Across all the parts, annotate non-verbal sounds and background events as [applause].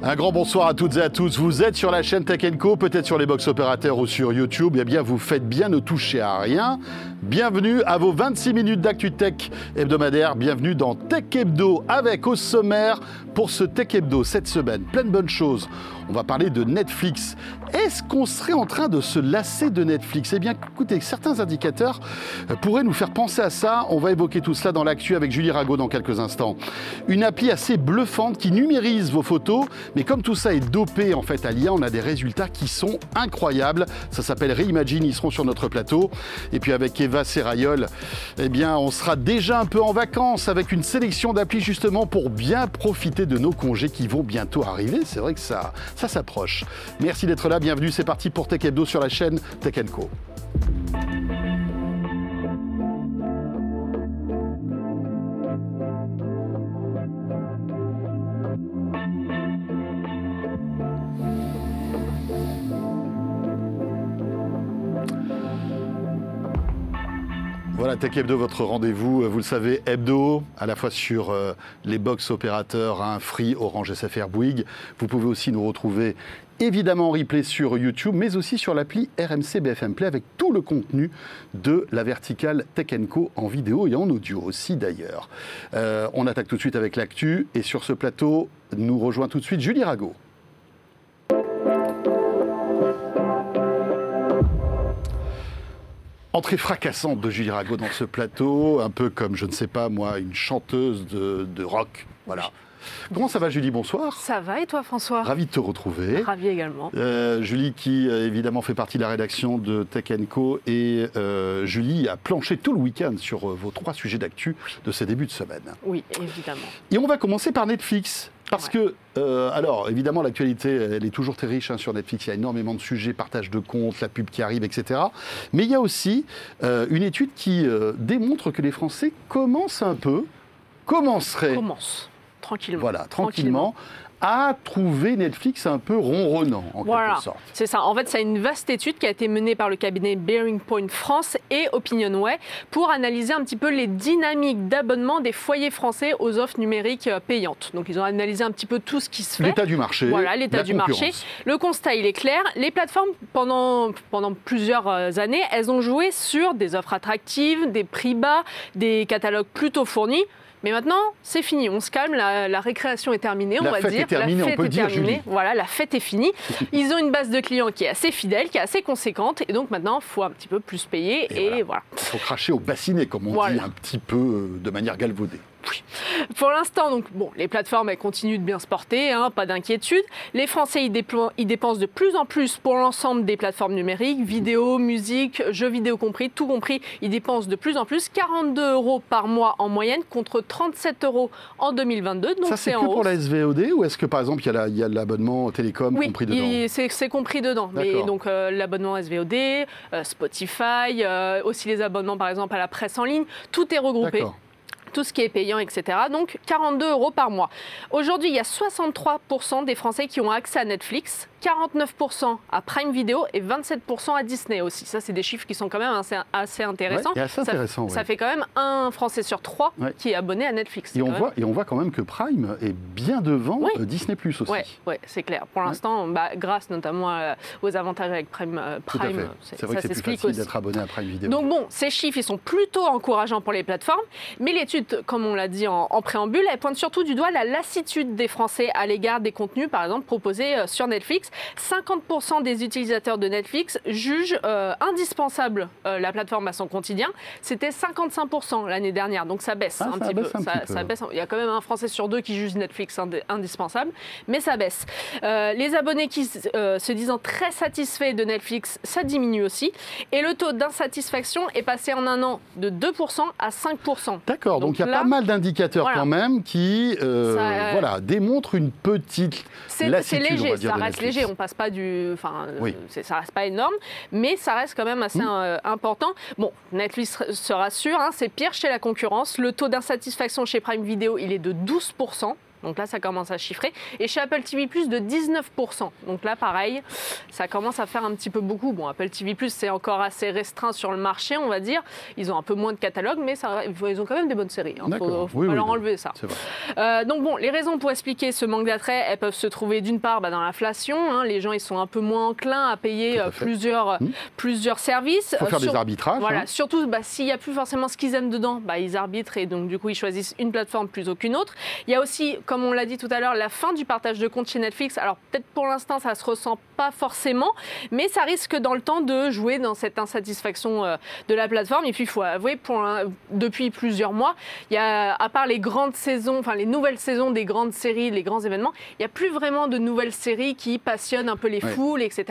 Un grand bonsoir à toutes et à tous. Vous êtes sur la chaîne Tech Co, peut-être sur les box opérateurs ou sur YouTube. Eh bien, vous faites bien ne toucher à rien. Bienvenue à vos 26 minutes d'actu tech hebdomadaire. Bienvenue dans Tech Hebdo avec au sommaire pour ce Tech Hebdo cette semaine. Plein de bonnes choses. On va parler de Netflix. Est-ce qu'on serait en train de se lasser de Netflix? Eh bien, écoutez, certains indicateurs euh, pourraient nous faire penser à ça. On va évoquer tout cela dans l'actu avec Julie Rago dans quelques instants. Une appli assez bluffante qui numérise vos photos, mais comme tout ça est dopé en fait à l'IA, on a des résultats qui sont incroyables. Ça s'appelle Reimagine, ils seront sur notre plateau. Et puis avec Eva Serrayol, eh bien, on sera déjà un peu en vacances avec une sélection d'applis justement pour bien profiter de nos congés qui vont bientôt arriver. C'est vrai que ça, ça s'approche. Merci d'être là, bienvenue, c'est parti pour Tech Hebdo sur la chaîne Tech Co. Voilà, Tech Hebdo, votre rendez-vous, euh, vous le savez, hebdo, à la fois sur euh, les box opérateurs, hein, Free, Orange, SFR, Bouygues. Vous pouvez aussi nous retrouver évidemment en replay sur YouTube, mais aussi sur l'appli RMC BFM Play avec tout le contenu de la verticale Tech Co en vidéo et en audio aussi d'ailleurs. Euh, on attaque tout de suite avec l'actu et sur ce plateau, nous rejoint tout de suite Julie Rago. Entrée fracassante de Julie Rago dans ce plateau, un peu comme, je ne sais pas moi, une chanteuse de, de rock. Voilà. Comment ça va Julie? Bonsoir. Ça va et toi François? Ravi de te retrouver. Ravi également. Euh, Julie qui euh, évidemment fait partie de la rédaction de Tech Co et euh, Julie a planché tout le week-end sur vos trois sujets d'actu de ces débuts de semaine. Oui, évidemment. Et on va commencer par Netflix. Parce que, euh, alors évidemment, l'actualité, elle est toujours très riche hein, sur Netflix. Il y a énormément de sujets, partage de comptes, la pub qui arrive, etc. Mais il y a aussi euh, une étude qui euh, démontre que les Français commencent un peu, commenceraient, Commence tranquillement. voilà, tranquillement, à trouver Netflix un peu ronronnant, en Voilà, quelque sorte. c'est ça. En fait, c'est une vaste étude qui a été menée par le cabinet Bearing Point France et Opinionway pour analyser un petit peu les dynamiques d'abonnement des foyers français aux offres numériques euh, payantes. Donc, ils ont analysé un petit peu tout ce qui se fait. L'état du marché. Voilà, l'état du marché. Le constat, il est clair. Les plateformes, pendant, pendant plusieurs euh, années, elles ont joué sur des offres attractives, des prix bas, des catalogues plutôt fournis. Mais maintenant, c'est fini, on se calme, la, la récréation est terminée, on va dire. terminée, la on fête peut est dire, terminée. Julie. Voilà, la fête est finie. [laughs] Ils ont une base de clients qui est assez fidèle, qui est assez conséquente, et donc maintenant, il faut un petit peu plus payer. Et Et, voilà. voilà. Il faut cracher au bassinet, comme on Voilà. dit, un petit peu euh, de manière galvaudée. Pour l'instant, donc, bon, les plateformes elles continuent de bien se porter, hein, pas d'inquiétude. Les Français ils, ils dépensent de plus en plus pour l'ensemble des plateformes numériques, vidéo, musique, jeux vidéo compris, tout compris. Ils dépensent de plus en plus, 42 euros par mois en moyenne contre 37 euros en 2022. Donc Ça, c'est que pour la SVOD ou est-ce que, par exemple, il y a la- l'abonnement télécom Oui, compris dedans c'est compris dedans. Mais donc euh, l'abonnement SVOD, euh, Spotify, euh, aussi les abonnements par exemple à la presse en ligne, tout est regroupé. Tout ce qui est payant, etc. Donc 42 euros par mois. Aujourd'hui, il y a 63% des Français qui ont accès à Netflix, 49% à Prime Video et 27% à Disney aussi. Ça, c'est des chiffres qui sont quand même assez, assez intéressants. Ouais, et assez Ça- intéressant, ça, ouais. fait quand même un Français sur trois Ouais. qui est abonné à Netflix. Et on, voit, et on voit quand même que Prime est bien devant Oui. euh, Disney Plus aussi. Ouais, c'est clair. Pour l'instant, bah, grâce notamment euh, aux avantages avec Prime, euh, Prime c'est- vrai ça que c'est plus facile d'être abonné à Prime Video. Donc bon, ces chiffres, ils sont plutôt encourageants pour les plateformes, mais l'étude, comme on l'a dit en, en préambule, elle pointe surtout du doigt la lassitude des Français à l'égard des contenus, par exemple, proposés euh, sur Netflix. 50% des utilisateurs de Netflix jugent euh, indispensable euh, la plateforme à son quotidien. C'était 55% l'année dernière, donc ça baisse Ah, un ça petit baisse peu. un Ça, petit peu. ça baisse. Il y a quand même un Français sur deux qui juge Netflix indi- indispensable, mais ça baisse. Euh, les abonnés qui se disant très satisfaits de Netflix, ça diminue aussi. Et le taux d'insatisfaction est passé en un an de 2% à 5%. D'accord, donc il y a là, pas mal d'indicateurs voilà. quand même qui euh, Ça, euh, voilà, démontrent une petite C'est c'est lassitude, on léger, va dire, ça reste léger. On passe pas du, enfin, euh, Oui. ça reste pas énorme, mais ça reste quand même assez euh, important. Bon, Netflix se rassure, hein, c'est pire chez la concurrence. Le taux d'insatisfaction chez Prime Video, il est de 12%. Donc là, ça commence à chiffrer. Et chez Apple TV Plus, de 19%. Donc là, pareil, ça commence à faire un petit peu beaucoup. Bon, Apple TV Plus, c'est encore assez restreint sur le marché, on va dire. Ils ont un peu moins de catalogue, mais ça, ils ont quand même des bonnes séries. Il hein. faut, faut pas leur enlever ça. Euh, donc bon, les raisons pour expliquer ce manque d'attrait, elles peuvent se trouver d'une part bah, dans l'inflation. Hein. les gens, ils sont un peu moins enclins à payer euh, plusieurs, mmh. plusieurs services. Il faut faire des arbitrages. Voilà, hein. surtout bah, s'il n'y a plus forcément ce qu'ils aiment dedans, bah, ils arbitrent et donc du coup, ils choisissent une plateforme plus qu'une autre. Il y a aussi, comme on l'a dit tout à l'heure, la fin du partage de compte chez Netflix. Alors peut-être pour l'instant, ça se ressent pas forcément, mais ça risque dans le temps de jouer dans cette insatisfaction euh, de la plateforme. Et puis, il faut avouer, pour depuis plusieurs mois, il y a, à part les grandes saisons, enfin les nouvelles saisons des grandes séries, les grands événements, il n'y a plus vraiment de nouvelles séries qui passionnent un peu les foules, etc.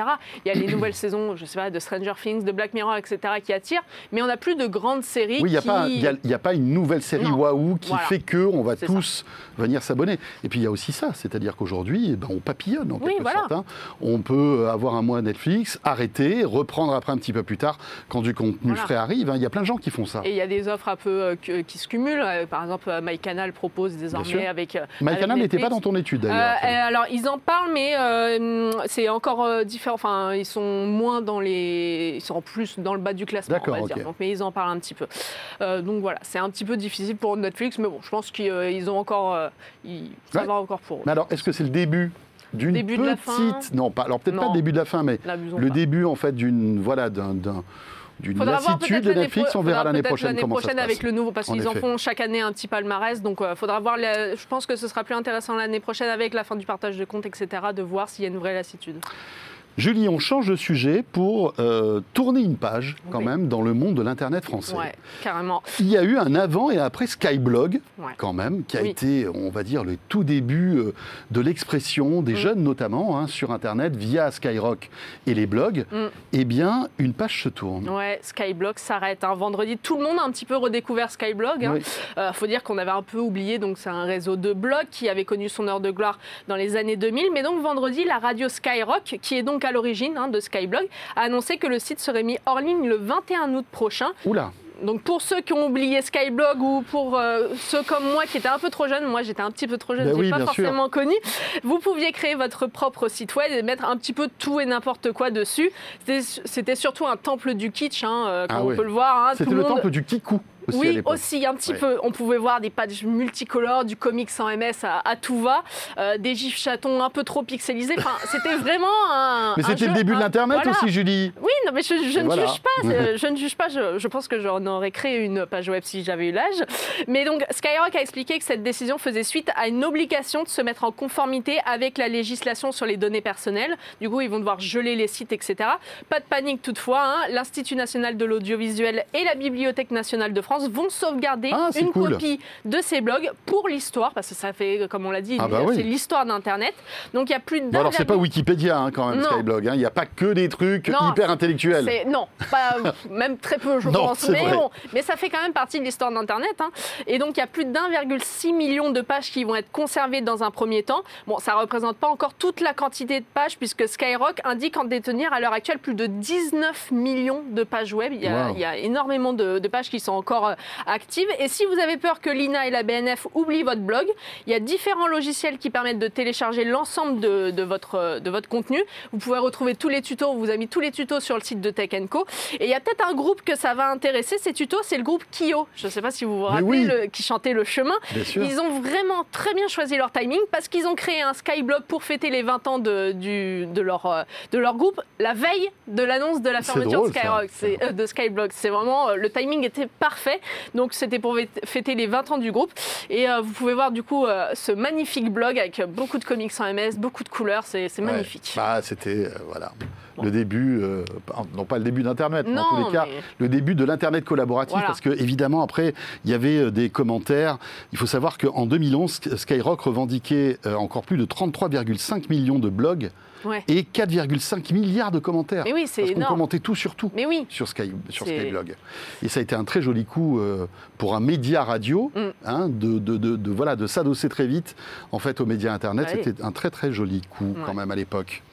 Il y a les nouvelles saisons, je sais pas, de Stranger Things, de Black Mirror, etc., qui attirent, mais on n'a plus de grandes séries. Oui, il n'y a, pas, a, pas une nouvelle série waouh qui fait que on va tous venir s'abonner. Et puis il y a aussi ça, c'est-à-dire qu'aujourd'hui, eh ben, on papillonne en quelque sorte. Hein. On peut avoir un mois Netflix, arrêter, reprendre après un petit peu plus tard quand du contenu frais arrive. Hein. Il y a plein de gens qui font ça. Et il y a des offres un peu euh, qui se cumulent. Euh, par exemple, euh, MyCanal propose désormais avec. MyCanal n'était pas dans ton étude d'ailleurs. alors ils en parlent, mais c'est encore différent. Enfin, ils sont moins dans les, ils sont plus dans le bas du classement. On va dire. mais ils en parlent un petit peu. donc voilà, c'est un petit peu difficile pour Netflix, mais bon, je pense qu'ils ont encore, ils, ça va encore pour eux. Mais alors, est-ce que c'est le début d'une petite, non pas, alors peut-être pas le début de la fin, mais le début en fait d'une voilà d'un d'une lassitude de Netflix, on verra l'année prochaine comment prochaine ça se avec le nouveau, parce qu'ils en font chaque année un petit palmarès, donc il euh, faudra voir. je pense que ce sera plus intéressant l'année prochaine avec la fin du partage de comptes, etc., de voir s'il y a une vraie lassitude. Julie, on change de sujet pour euh, tourner une page quand même dans le monde de l'Internet français. Ouais, carrément. Il y a eu un avant et après Skyblog, quand même, qui a été, on va dire, le tout début euh, de l'expression des mm. jeunes notamment hein, sur Internet via Skyrock et les blogs. Mm. Eh bien, une page se tourne. Ouais, Skyblog s'arrête. un hein. Vendredi, tout le monde a un petit peu redécouvert Skyblog. Il hein. euh, faut dire qu'on avait un peu oublié, donc c'est un réseau de blogs qui avait connu son heure de gloire dans les années 2000. Mais donc vendredi, la radio Skyrock, qui est donc à l'origine hein, de Skyblog, a annoncé que le site serait mis hors ligne le 21 août prochain. Oula donc pour ceux qui ont oublié Skyblog ou pour euh, ceux comme moi qui étaient un peu trop jeunes, moi j'étais un petit peu trop jeune, ben je n'ai pas forcément connu, vous pouviez créer votre propre site web et mettre un petit peu tout et n'importe quoi dessus. C'était surtout un temple du kitsch, hein, euh, comme ah on peut le voir. Hein, C'était le temple du kikou oui, aussi, un petit peu. On pouvait voir des pages multicolores, du comics sans MS à, tout va, euh, des gifs chatons un peu trop pixelisés. Enfin, c'était [laughs] vraiment un. Mais c'était le début de l'Internet aussi, Julie. Oui, non, mais [laughs] je, ne juge pas. Je ne juge pas. Je, pense que j'en aurais créé une page web si j'avais eu l'âge. Mais donc, Skyrock a expliqué que cette décision faisait suite à une obligation de se mettre en conformité avec la législation sur les données personnelles. Du coup, ils vont devoir geler les sites, etc. Pas de panique toutefois. Hein. L'Institut national de l'audiovisuel et la Bibliothèque nationale de France vont sauvegarder ah, une copie de ces blogs pour l'histoire, parce que ça fait, comme on l'a dit, ah bah c'est l'histoire d'Internet. Donc il y a plus de. Bon alors c'est pas Wikipédia hein, quand même, Skyblog. Hein. Il n'y a pas que des trucs hyper Non, pas, [laughs] même très peu, je pense. Mais, bon, mais ça fait quand même partie de l'histoire d'Internet. Hein. Et donc il y a plus d'1,6 million de pages qui vont être conservées dans un premier temps. Bon, ça représente pas encore toute la quantité de pages, puisque Skyrock indique en détenir à l'heure actuelle plus de 19 millions de pages web. Il y a, il y a énormément de, de pages qui sont encore euh, active. Et si vous avez peur que l'INA et la BNF oublient votre blog, il y a différents logiciels qui permettent de télécharger l'ensemble de, votre, euh, de votre contenu. Vous pouvez retrouver tous les tutos, on vous a mis tous les tutos sur le site de Tech Co. Et il y a peut-être un groupe que ça va intéresser, ces tutos, c'est le groupe Kyo. Je ne sais pas si vous vous rappelez, qui chantait Le Chemin. Ils ont vraiment très bien choisi leur timing parce qu'ils ont créé un Skyblog pour fêter les 20 ans de, du, de, leur, euh, de leur groupe la veille de l'annonce de la fermeture de, Skyrock, de Skyblog. C'est vraiment, le timing était parfait. Donc c'était pour fêter les 20 ans du groupe. Et euh, vous pouvez voir du coup euh, ce magnifique blog avec beaucoup de comics en MS, beaucoup de couleurs, c'est magnifique. Bah, c'était euh, voilà. Le début, non pas le début d'Internet, mais en tous les cas, le début de l'Internet collaboratif, parce que évidemment après, il y avait des commentaires. Il faut savoir qu'en 2011, Skyrock revendiquait encore plus de 33,5 millions de blogs et 4,5 milliards de commentaires. Mais oui, c'est Parce qu'on commentait tout sur tout sur, Sky, sur Skyblog. Et ça a été un très joli coup euh, pour un média radio mm. hein, de, de, de, voilà, de s'adosser très vite en fait, aux médias Internet. C'était un très très joli coup quand même à l'époque.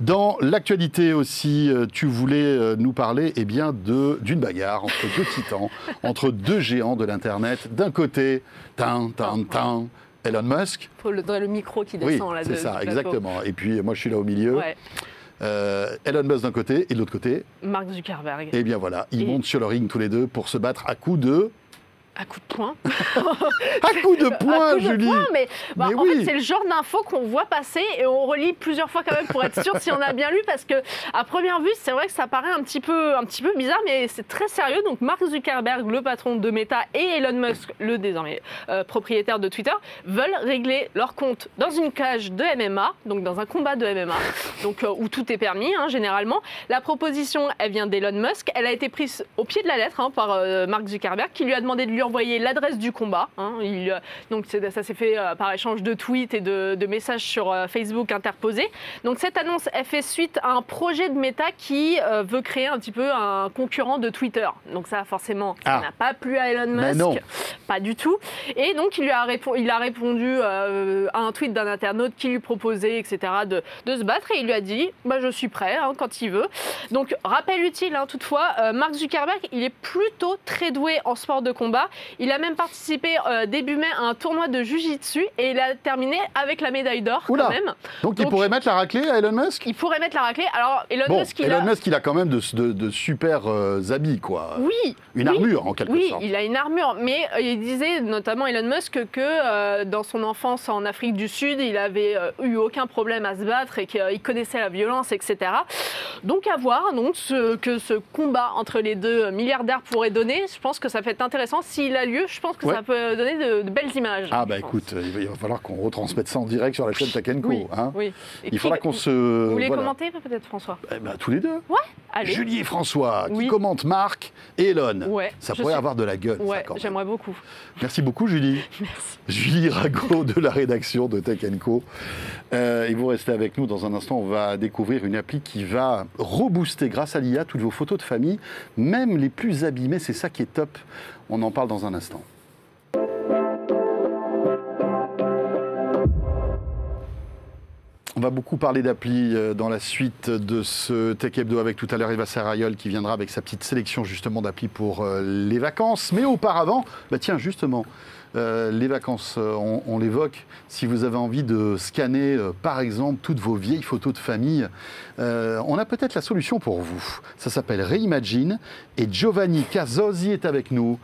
Dans l'actualité aussi, euh, tu voulais euh, nous parler eh bien, d'une bagarre entre deux titans, [laughs] entre deux géants de l'Internet. D'un côté, tin, tin, tin, Elon Musk. Faudrait le micro qui Oui, descend là. c'est de- ça, exactement. Et puis moi, je suis là au milieu. Ouais. Euh, Elon Musk d'un côté et de l'autre côté. Mark Zuckerberg. Et bien voilà, ils Et- montent sur le ring tous les deux pour se battre à coups de. À coup de poing. [laughs] À coups de [laughs] poing, coup Julie poing, mais, bah, Mais en oui. fait, c'est le genre d'info qu'on voit passer et on relit plusieurs fois quand même pour être sûr si on a bien lu parce que à première vue, c'est vrai que ça paraît un petit peu, un petit peu bizarre, mais c'est très sérieux. Donc, Mark Zuckerberg, le patron de Meta, et Elon Musk, le désormais euh, propriétaire de Twitter, veulent régler leur compte dans une cage de MMA, donc dans un combat de MMA, donc euh, où tout est permis hein, généralement. La proposition, elle vient d'Elon Musk. Elle a été prise au pied de la lettre hein, par euh, Mark Zuckerberg, qui lui a demandé de lui envoyer l'adresse du combat. hein. Il, donc ça s'est fait euh, par échange de tweets et de, de messages sur euh, Facebook interposés. Donc cette annonce, elle fait suite à un projet de Meta qui euh, veut créer un petit peu un concurrent de Twitter. Donc ça, forcément, ça Ah. n'a pas plu à Elon Mais Musk. non. Pas du tout. Et donc, il, lui a, il a répondu euh, à un tweet d'un internaute qui lui proposait, etc., de, de se battre. Et il lui a dit bah, Je suis prêt hein, quand il veut. Donc, rappel utile, hein, toutefois, euh, Mark Zuckerberg, il est plutôt très doué en sport de combat. Il a même participé euh, début mai à un tournoi de Jiu-Jitsu et il a terminé avec la médaille d'or quand même. Donc, il pourrait mettre la raclée à Elon Musk? Il pourrait mettre la raclée. Alors, Elon Bon, Musk, il Elon a. Musk, il a quand même de, de- de super euh, habits, quoi. Oui, Une oui. armure, en quelque Oui, sorte. il a une armure, mais euh, il disait notamment Elon Musk que dans son enfance en Afrique du Sud, il avait eu aucun problème à se battre et qu'il connaissait la violence, etc. Donc à voir donc, ce que ce combat entre les deux milliardaires pourrait donner. Je pense que ça peut être intéressant. S'il a lieu, je pense que Ouais. ça peut donner de, de belles images. Ah, bah écoute, il va- il va falloir qu'on retransmette ça en direct sur la chaîne Co. Oui, hein. oui. Il faudra qu'on se. Vous voulez voilà. commenter peut-être François? Eh ben, tous les deux. Allez. Julie et François qui commentent Marc et Elon. Ouais, ça pourrait suis- avoir de la gueule. Ouais, j'aimerais beaucoup. Merci beaucoup, Julie. [laughs] Julie Rago de la rédaction de Tech Co. Euh, et vous restez avec nous dans un instant. On va découvrir une appli qui va rebooster grâce à l'IA toutes vos photos de famille, même les plus abîmées. C'est ça qui est top. On en parle dans un instant. On va beaucoup parler d'appli euh, dans la suite de ce Tech Hebdo avec tout à l'heure Eva Serrayol qui viendra avec sa petite sélection justement d'applis pour euh, les vacances. Mais auparavant, bah tiens justement, euh, les vacances, on, l'évoque. Si vous avez envie de scanner par exemple toutes vos vieilles photos de famille, on a peut-être la solution pour vous. Ça s'appelle Reimagine et Giovanni Casosi est avec nous.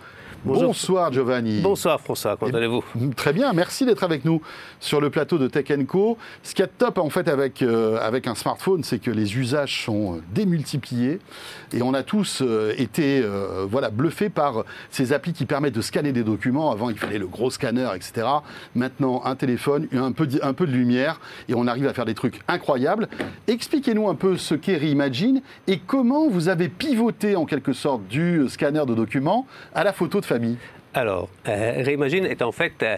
Bonjour. Bonsoir Giovanni. Bonsoir François, comment allez-vous? Très bien, merci d'être avec nous sur le plateau de Tech Co. Ce qui est top en fait avec, euh, avec un smartphone, c'est que les usages sont euh, démultipliés et on a tous euh, été euh, voilà, bluffés par ces applis qui permettent de scanner des documents. Avant, il fallait le gros scanner, etc. Maintenant, un téléphone, un peu, de- un peu de lumière et on arrive à faire des trucs incroyables. Expliquez-nous un peu ce qu'est Reimagine et comment vous avez pivoté en quelque sorte du scanner de documents à la photo de famille. Alors, euh, Reimagine est en fait euh,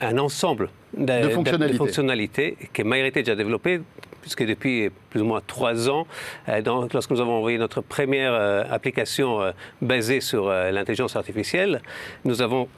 un ensemble de, De fonctionnalités. fonctionnalités que MyHeritage a développé, puisque depuis plus ou moins trois ans, euh, dans- lorsque nous avons envoyé notre première euh, application euh, basée sur l'intelligence artificielle, nous avons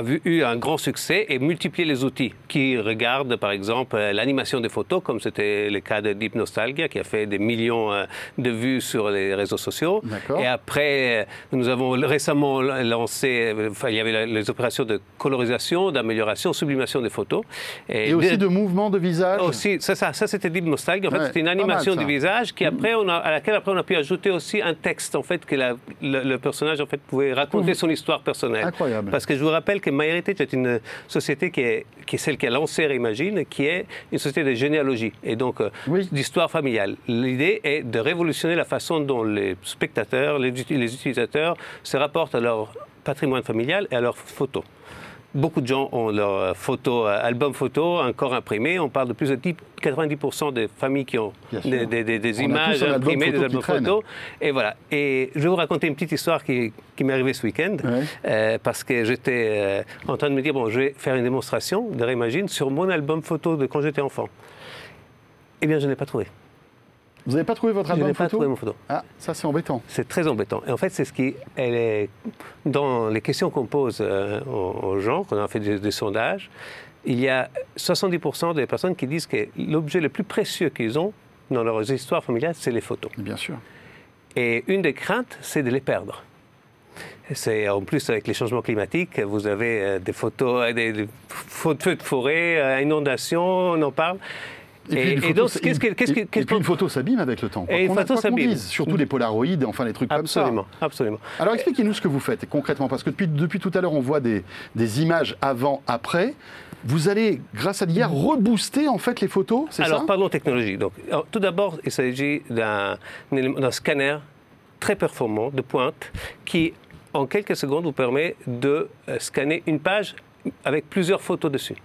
a vu, eu un grand succès et multiplié les outils qui regardent par exemple euh, l'animation des photos, comme c'était le cas de Deep Nostalgia qui a fait des millions euh, de vues sur les réseaux sociaux. Et après, euh, nous avons récemment lancé, enfin, il y avait les opérations de colorisation, d'amélioration, sublimation des photos. Et aussi de mouvements de visage. Aussi, ça, ça, ça, c'était Deep Nostalgia. En fait, c'était une mal, animation du visage qui après, on a, à laquelle après on a pu ajouter aussi un texte en fait que la- le, le personnage en fait pouvait raconter son histoire personnelle. Incroyable. Parce que je vous rappelle que MyHeritage est une société qui est, qui est celle qui a lancé Reimagine, qui est une société de généalogie et donc euh, Oui. d'histoire familiale. L'idée est de révolutionner la façon dont les spectateurs, les utilisateurs se rapportent à leur patrimoine familial et à leurs photos. Beaucoup de gens ont leur photo, euh, album photo encore imprimé. On parle de plus de 10 90% des familles qui ont des, des- des- des On a images album imprimées, photo des albums photos. Et voilà. Et je vais vous raconter une petite histoire qui, qui m'est arrivée ce week-end. Ouais. Euh, parce que j'étais euh, en train de me dire, bon, je vais faire une démonstration de Reimagine sur mon album photo de quand j'étais enfant. Eh bien, je n'ai pas trouvé. Vous n'avez pas trouvé votre Je album n'ai pas photo trouvé mon photo. Ah, ça c'est embêtant. C'est très embêtant. Et en fait, c'est ce qui, elle est, dans les questions qu'on pose euh, aux, gens, qu'on a fait des, des sondages, il y a 70% des personnes qui disent que l'objet le plus précieux qu'ils ont dans leurs histoires familiales, c'est les photos. Bien sûr. Et une des craintes, c'est de les perdre. C'est en plus avec les changements climatiques, vous avez euh, des photos, euh, des, feux de forêt, inondations, on en parle. Et, puis, donc, qu'est-ce que, qu'est-ce que, et puis une photo s'abîme avec le temps. Et une photo s'abîme. Surtout les polaroïdes, enfin les trucs absolument, comme ça. Absolument. Alors expliquez-nous ce que vous faites concrètement, parce que depuis, depuis tout à l'heure, on voit des, des images avant, après. Vous allez, grâce à l'IA, rebooster en fait les photos, c'est ça? Alors, parlons technologie. Donc, tout d'abord, il s'agit d'un, d'un scanner très performant de pointe qui, en quelques secondes, vous permet de euh, scanner une page avec plusieurs photos dessus.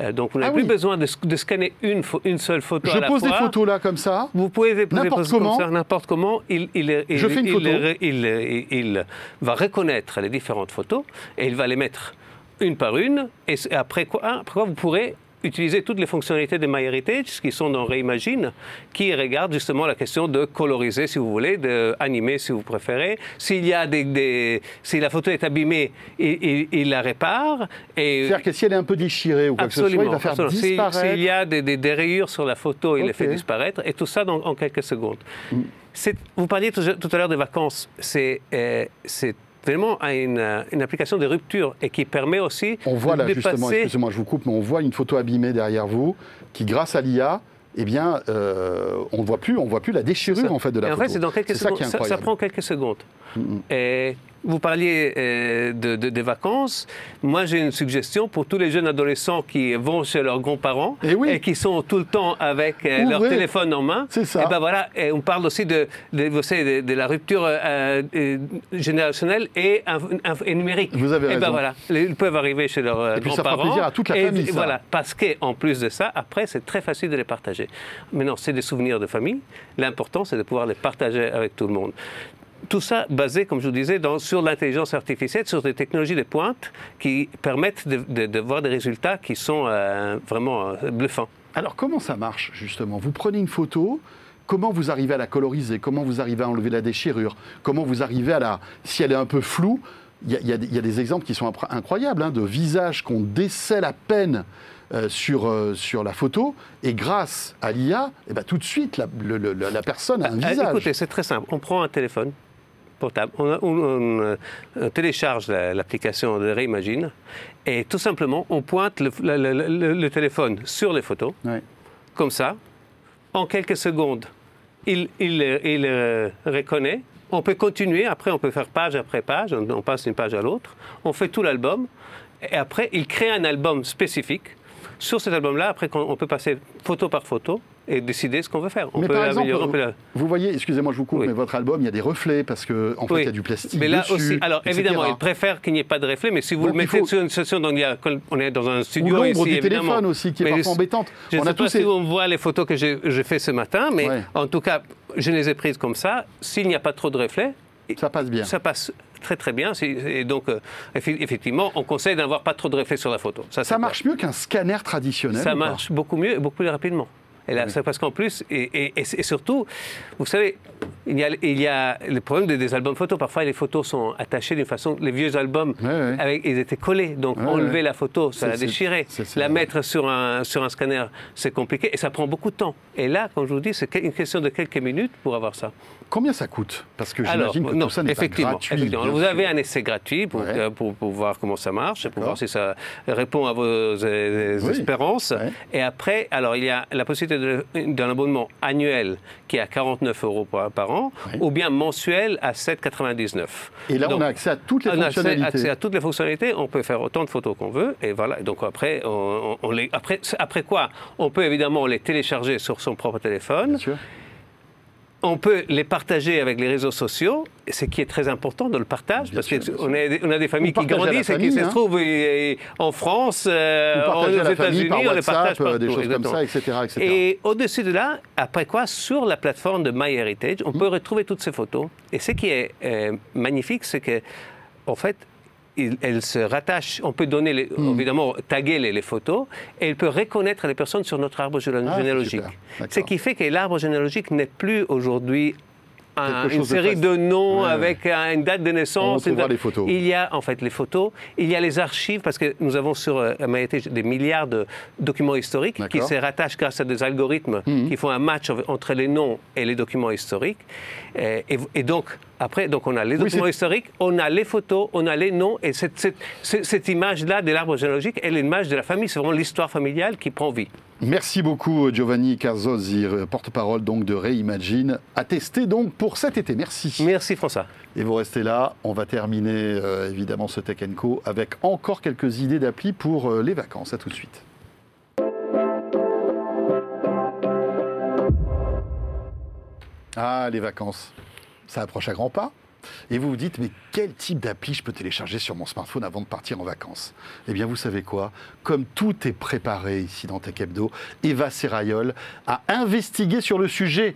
Euh, donc vous n'avez ah plus besoin de, scanner une, une, seule photo Je à la pose des photos là comme ça. Vous pouvez les poser n'importe comment. n'importe comment. Il, il, Je fais une photo. il, va reconnaître les différentes photos et il va les mettre une par une. Et après quoi, après quoi vous pourrez utiliser toutes les fonctionnalités de MyHeritage qui sont dans Reimagine, qui regardent justement la question de coloriser, si vous voulez, d'animer, si vous préférez. S'il y a des, si la photo est abîmée, il, la répare. C'est-à-dire que si elle est un peu déchirée ou quoi que ce soit, il va faire disparaître. S'il y a des, rayures sur la photo, il les fait disparaître, et tout ça en quelques secondes. Mm. Vous parliez tout, à l'heure des vacances. C'est euh, vraiment à une, une, application de rupture et qui permet aussi on voit là, de justement, excusez-moi, je vous coupe, mais on voit une photo abîmée derrière vous qui, grâce à l'IA, eh bien, euh, on ne voit plus, on voit plus la déchirure en fait de la et photo. En fait, c'est dans quelques secondes. Ça, ça, prend quelques secondes. Et vous parliez euh, de, des vacances. Moi, j'ai une suggestion pour tous les jeunes adolescents qui vont chez leurs grands-parents eh et, qui sont tout le temps avec euh, leur téléphone en main. C'est ça. Et eh ben voilà, et on parle aussi de, de, vous savez, de, la rupture euh, générationnelle et, numérique. Vous avez et eh ben voilà, ils peuvent arriver chez leurs grands-parents. Et ça plaisir à toute la famille. Et, voilà, parce qu'en plus de ça, après, c'est très facile de les partager. Maintenant, c'est des souvenirs de famille. L'important, c'est de pouvoir les partager avec tout le monde tout ça basé, comme je vous disais, sur l'intelligence artificielle, sur des technologies de pointe qui permettent de, voir des résultats qui sont euh, vraiment euh, bluffants. Alors comment ça marche justement? Vous prenez une photo, comment vous arrivez à la coloriser? Comment vous arrivez à enlever la déchirure? Comment vous arrivez à la... Si elle est un peu floue, il y, a des exemples qui sont incroyables, hein, de visages qu'on décèle à peine euh, sur, sur la photo, et grâce à l'IA, eh ben, tout de suite, la, la personne a un visage. Écoutez, c'est très simple. On prend un téléphone, on, télécharge l'application de Reimagine et tout simplement, on pointe le, téléphone sur les photos, comme ça. En quelques secondes, il, il, reconnaît. On peut continuer, après on peut faire page après page, on, on passe d'une page à l'autre. On fait tout l'album et après il crée un album spécifique. Sur cet album-là, après on peut passer photo par photo et décider ce qu'on veut faire. On mais peut par exemple, vous voyez, excusez-moi, je vous coupe, mais votre album, il y a des reflets parce qu'en en fait, il y a du plastique Mais là dessus, aussi, alors évidemment, il préfère qu'il n'y ait pas de reflets, mais si vous le mettez sur une station, donc on est dans un studio Ou l'ombre du téléphone aussi, qui est parfois embêtante. Je ne sais pas si on voit les photos que j'ai fait ce matin, mais en tout cas, je les ai prises comme ça. S'il n'y a pas trop de reflets, ça passe bien. Ça passe très très bien. Et donc, euh, effectivement, on conseille d'avoir pas trop de reflets sur la photo. Ça, ça marche mieux qu'un scanner traditionnel Ça marche beaucoup mieux et beaucoup plus rapidement. Et là, c'est parce qu'en plus, et, surtout, vous savez, il y a, il y a le problème des, albums photos. Parfois, les photos sont attachées d'une façon. Les vieux albums, Avec, ils étaient collés. Donc, enlever la photo, ça la déchirait. La mettre sur un, sur un scanner, c'est compliqué et ça prend beaucoup de temps. Et là, comme je vous dis, c'est une question de quelques minutes pour avoir ça. Combien ça coûte? Parce que j'imagine que tout ça n'est pas gratuit. Effectivement. Vous avez un essai gratuit pour, euh, pour, voir comment ça marche, pour voir si ça répond à vos euh, espérances. Et après, alors, il y a la possibilité d'un abonnement annuel qui est à 49 euros par, an, ou bien mensuel à 7,99. Et là, on a accès à toutes les fonctionnalités. On a accès à toutes les fonctionnalités. On peut faire autant de photos qu'on veut. Et voilà. Donc après, on, les, après, après quoi? On peut évidemment les télécharger sur son propre téléphone. Bien sûr on peut les partager avec les réseaux sociaux, ce qui est très important dans le partage, parce qu'on a, des familles qui grandissent et qui se hein. trouvent en France, euh, aux États-Unis, on les partage partout. Des choses comme ça, etc. Et au-dessus de là, après quoi, sur la plateforme de MyHeritage, on peut retrouver toutes ces photos. Et ce qui est euh, magnifique, c'est que, en fait, elle se rattache, on peut donner, hmm. évidemment, taguer les, photos, et elle peut reconnaître les personnes sur notre arbre ah, généalogique. Ce qui fait que l'arbre généalogique n'est plus aujourd'hui un- une de série de noms Ouais, avec un- une date de On naissance. une- les photos. Il y a en fait les photos, il y a les archives, parce que nous avons sur euh, la Maïté des milliards de documents historiques qui. Mhm. se rattachent grâce à des algorithmes qui font un match en- entre les noms et les documents historiques. Et, et donc, après, donc on a les documents historiques, on a les photos, on a les noms, et cette, cette- image-là de l'arbre généalogique est l'image de la famille, c'est vraiment l'histoire familiale qui prend vie. Merci beaucoup Giovanni Carzozzi, porte-parole donc de Reimagine, attesté donc pour cet été. Merci. Merci François. Et vous restez là, on va terminer euh, évidemment ce Tech Co avec encore quelques idées d'appli pour euh, les vacances. À tout de suite. Ah, les vacances, ça approche à grands pas. Et vous vous dites, mais quel type d'appli je peux télécharger sur mon smartphone avant de partir en vacances? Eh bien, vous savez quoi? Comme tout est préparé ici dans Tech Hebdo, Eva Serrayol a investigué sur le sujet.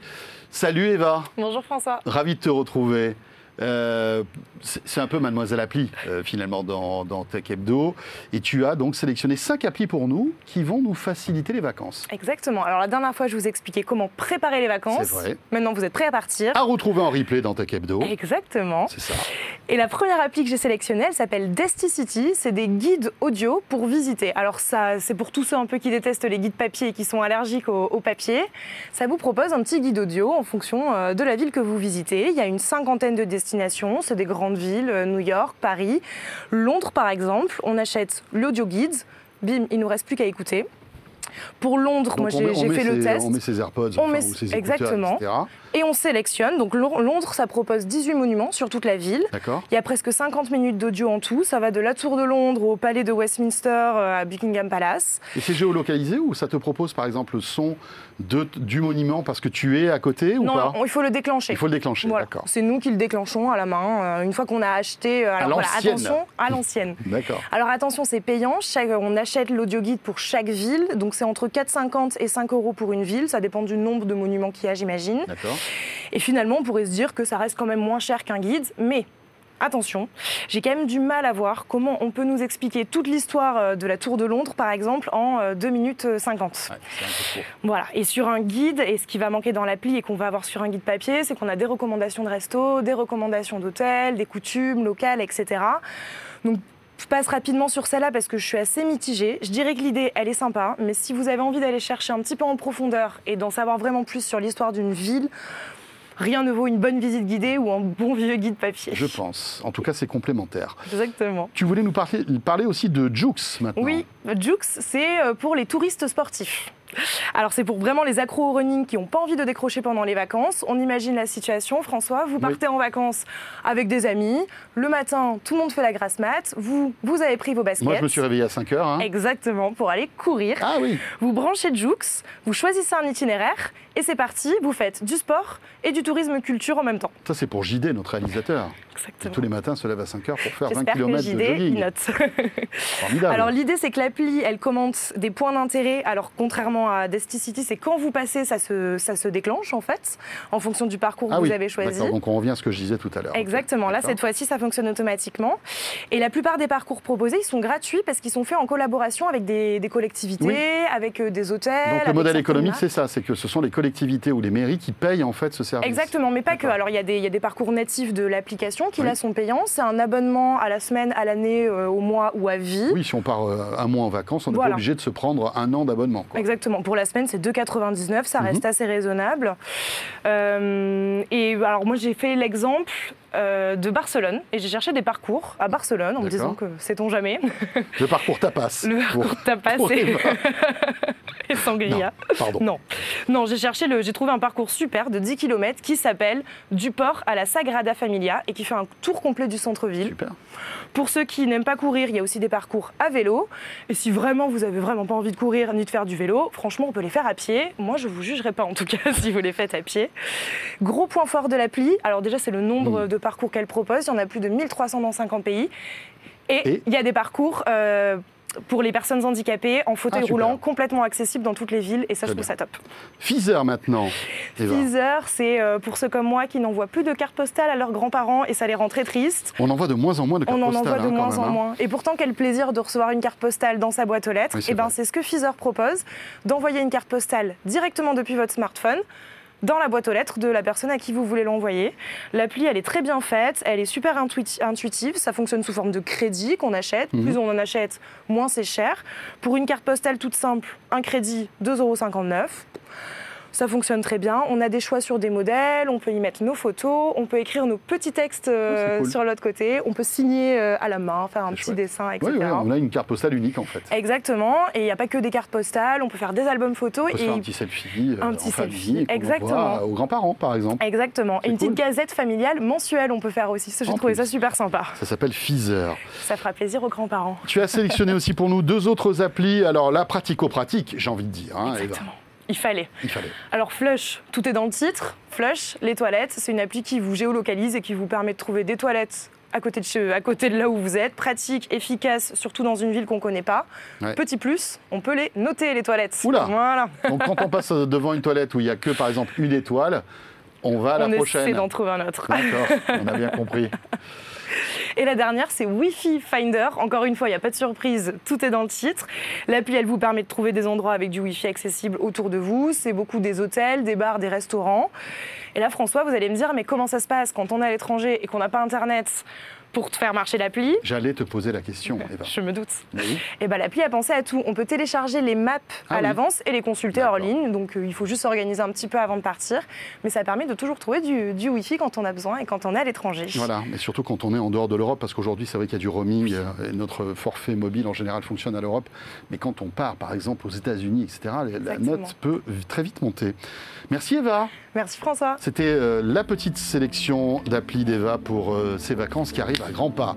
Salut Eva Bonjour François. Ravi de te retrouver. Euh, c'est un peu Mademoiselle Appli, euh, finalement, dans, dans Tech Hebdo. Et tu as donc sélectionné cinq applis pour nous qui vont nous faciliter les vacances. Exactement. Alors la dernière fois, je vous expliquais comment préparer les vacances. C'est vrai. Maintenant, vous êtes prêts à partir. À retrouver en replay dans Tech Hebdo. Exactement. C'est ça. Et la première appli que j'ai sélectionnée, elle s'appelle Desticity. C'est des guides audio pour visiter. Alors ça, c'est pour tous ceux un peu qui détestent les guides papier et qui sont allergiques au, au papier. Ça vous propose un petit guide audio en fonction euh, de la ville que vous visitez. Il y a une cinquantaine de destinations. C'est des grandes villes, euh, New York, Paris, Londres par exemple. On achète l'audio guide. Bim, il nous reste plus qu'à écouter. Pour Londres, Donc, moi j'ai fait le test. On met ses AirPods On enfin, met- ou ses exactement. etc. Et on sélectionne. Donc Lon- Londres, ça propose 18 monuments sur toute la ville. Il y a presque 50 minutes d'audio en tout. Ça va de la Tour de Londres au Palais de Westminster euh, à Buckingham Palace. Et c'est géolocalisé ou ça te propose par exemple le son de, du monument parce que tu es à côté ou non, pas non, il faut le déclencher. Il faut le déclencher, Voilà. d'accord. C'est nous qui le déclenchons à la main. euh, une fois qu'on a acheté. euh, alors l'ancienne. attention, à l'ancienne. [laughs] D'accord. Alors attention, c'est payant. Chaque- on achète l'audio guide pour chaque ville. Donc c'est entre 4,50 et 5 euros pour une ville. Ça dépend du nombre de monuments qu'il y a, j'imagine. D'accord. Et finalement, on pourrait se dire que ça reste quand même moins cher qu'un guide, mais attention, j'ai quand même du mal à voir comment on peut nous expliquer toute l'histoire euh, de la Tour de Londres, par exemple, en euh, 2 minutes euh, 50. Ouais, un peu trop. Voilà, et sur un guide, et ce qui va manquer dans l'appli et qu'on va avoir sur un guide papier, c'est qu'on a des recommandations de resto, des recommandations d'hôtels, des coutumes locales, etc. Donc, je passe rapidement sur celle-là parce que je suis assez mitigée. Je dirais que l'idée, elle est sympa, mais si vous avez envie d'aller chercher un petit peu en profondeur et d'en savoir vraiment plus sur l'histoire d'une ville, rien ne vaut une bonne visite guidée ou un bon vieux guide papier. Je pense. En tout cas, c'est complémentaire. Exactement. Tu voulais nous parler, parler aussi de Jux maintenant. Oui, Jux, c'est euh, pour les touristes sportifs. Alors c'est pour vraiment les accros au running qui n'ont pas envie de décrocher pendant les vacances. On imagine la situation, François, vous partez en vacances avec des amis, le matin tout le monde fait la grasse mat, vous, vous avez pris vos baskets. Moi, je me suis réveillé à 5 heures. hein. Exactement, pour aller courir. Ah oui. Vous branchez Jux, vous choisissez un itinéraire et c'est parti, vous faites du sport et du tourisme culture en même temps. Ça, c'est pour JD, notre réalisateur. Exactement. Tous les matins se lève à 5 heures pour faire 20 J'espère que km de JD, il jogging. note. Formidable. Alors l'idée c'est que l'appli elle commente des points d'intérêt. Alors contrairement à Desticity, c'est quand vous passez ça se, ça se déclenche en fait en fonction du parcours ah que oui. vous avez choisi. Donc on revient à ce que je disais tout à l'heure. Exactement, là cette fois-ci ça fonctionne automatiquement. Et la plupart des parcours proposés ils sont gratuits parce qu'ils sont faits en collaboration avec des, des collectivités, Oui. avec euh, des hôtels. Donc le modèle économique, c'est ça, c'est que ce sont les collectivités ou les mairies qui payent en fait ce service. Exactement, mais pas que. Alors il y, a des- il y a des parcours natifs de l'application qui Oui. là sont payants. C'est un abonnement à la semaine, à l'année, euh, au mois ou à vie. Oui, si on part euh, un mois en vacances, on n'est Voilà. pas obligé de se prendre un an d'abonnement. quoi. Pour la semaine, c'est 2,99. Ça Mhm. reste assez raisonnable. Euh, et alors, moi, j'ai fait l'exemple euh, de Barcelone. Et j'ai cherché des parcours à Barcelone en me disant que sait-on jamais. [laughs] Le parcours tapas. [laughs] Le Pour- parcours tapas pour et, vins. [laughs] et sangria. Pardon. Non, non j'ai cherché, le, j'ai trouvé un parcours super de 10 km qui s'appelle Du port à la Sagrada Familia et qui fait un tour complet du centre-ville. Super. Pour ceux qui n'aiment pas courir, il y a aussi des parcours à vélo. Et si vraiment vous avez vraiment pas envie de courir ni de faire du vélo, franchement, on peut les faire à pied. Moi, je vous jugerai pas en tout cas si vous les faites à pied. Gros point fort de l'appli. Alors déjà, c'est le nombre de parcours qu'elle propose. Il y en a plus de 1300 dans 50 pays. Et Et il y a des parcours. euh, pour les personnes handicapées en fauteuil Ah, roulant, complètement accessibles dans toutes les villes, et ça, je trouve ça top. Feezer maintenant. Teaser, c'est euh, pour ceux comme moi qui n'envoient plus de cartes postales à leurs grands-parents, et ça les rend très tristes. On envoie de moins en moins de cartes On en postales. envoie de hein, moins même, en hein. moins. Et pourtant, quel plaisir de recevoir une carte postale dans sa boîte aux lettres. Oui, et ben, vrai. c'est ce que Feezer propose, d'envoyer une carte postale directement depuis votre smartphone. Dans la boîte aux lettres de la personne à qui vous voulez l'envoyer. L'appli, elle est très bien faite, elle est super intuiti- intuitive, ça fonctionne sous forme de crédit qu'on achète. Plus on en achète, moins c'est cher. Pour une carte postale toute simple, un crédit 2,59 euros. Ça fonctionne très bien. On a des choix sur des modèles, on peut y mettre nos photos, on peut écrire nos petits textes euh, Oh, cool. sur l'autre côté, on peut signer euh, à la main, faire un petit chouette. dessin, etc. Oui, on a une carte postale unique en fait. Exactement. Et il n'y a pas que des cartes postales, on peut faire des albums photos. On peut et faire un petit selfie euh, Un en petit famille selfie, qu'on exactement. aux grands-parents par exemple. Exactement. Et une petite gazette familiale mensuelle, on peut faire aussi. J'ai En trouvé plus. ça super sympa. Ça s'appelle Feezer. Ça fera plaisir aux grands-parents. Tu as sélectionné aussi pour nous deux autres applis. Alors là, pratico-pratique, j'ai envie de dire. hein, Eva. Il fallait. Il fallait. Alors Flush, tout est dans le titre. Flush, les toilettes, c'est une appli qui vous géolocalise et qui vous permet de trouver des toilettes à côté de, chez- à côté de là où vous êtes. Pratique, efficace, surtout dans une ville qu'on ne connaît pas. Ouais. Petit plus, on peut les noter, les toilettes. Oula. Voilà. Donc quand on passe devant une toilette où il n'y a que par exemple une étoile, on va à la on essaie prochaine. d'en trouver un autre. D'accord, on a bien compris. [laughs] Et la dernière, c'est Wi-Fi Finder. Encore une fois, il n'y a pas de surprise, tout est dans le titre. L'appli, elle vous permet de trouver des endroits avec du Wi-Fi accessible autour de vous. C'est beaucoup des hôtels, des bars, des restaurants. Et là, François, vous allez me dire, mais comment ça se passe quand on est à l'étranger et qu'on n'a pas Internet? Pour faire marcher l'appli J'allais te poser la question, Eva. Je me doute. Oui. [laughs] Et ben, l'appli a pensé à tout. On peut télécharger les maps Ah à oui. l'avance et les consulter hors ligne. Donc euh, il faut juste s'organiser un petit peu avant de partir. Mais ça permet de toujours trouver du, du Wi-Fi quand on a besoin et quand on est à l'étranger. Voilà, mais surtout quand on est en dehors de l'Europe, parce qu'aujourd'hui, c'est vrai qu'il y a du roaming, euh, et notre forfait mobile en général fonctionne à l'Europe, mais quand on part, par exemple, aux États-Unis, etc., la note peut très vite monter. Merci Eva. Merci François. C'était euh, la petite sélection d'applis d'Eva pour euh, ces vacances qui arrivent à grands pas.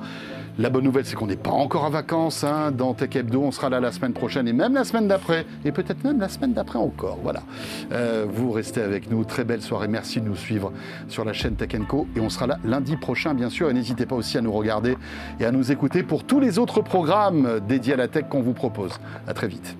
La bonne nouvelle, c'est qu'on n'est pas encore en vacances. hein. Dans Tech Hebdo, on sera là la semaine prochaine et même la semaine d'après. Et peut-être même la semaine d'après encore. Voilà. Euh, vous restez avec nous. Très belle soirée. Merci de nous suivre sur la chaîne Tech Co. Et on sera là lundi prochain, bien sûr. Et n'hésitez pas aussi à nous regarder et à nous écouter pour tous les autres programmes dédiés à la tech qu'on vous propose. À très vite.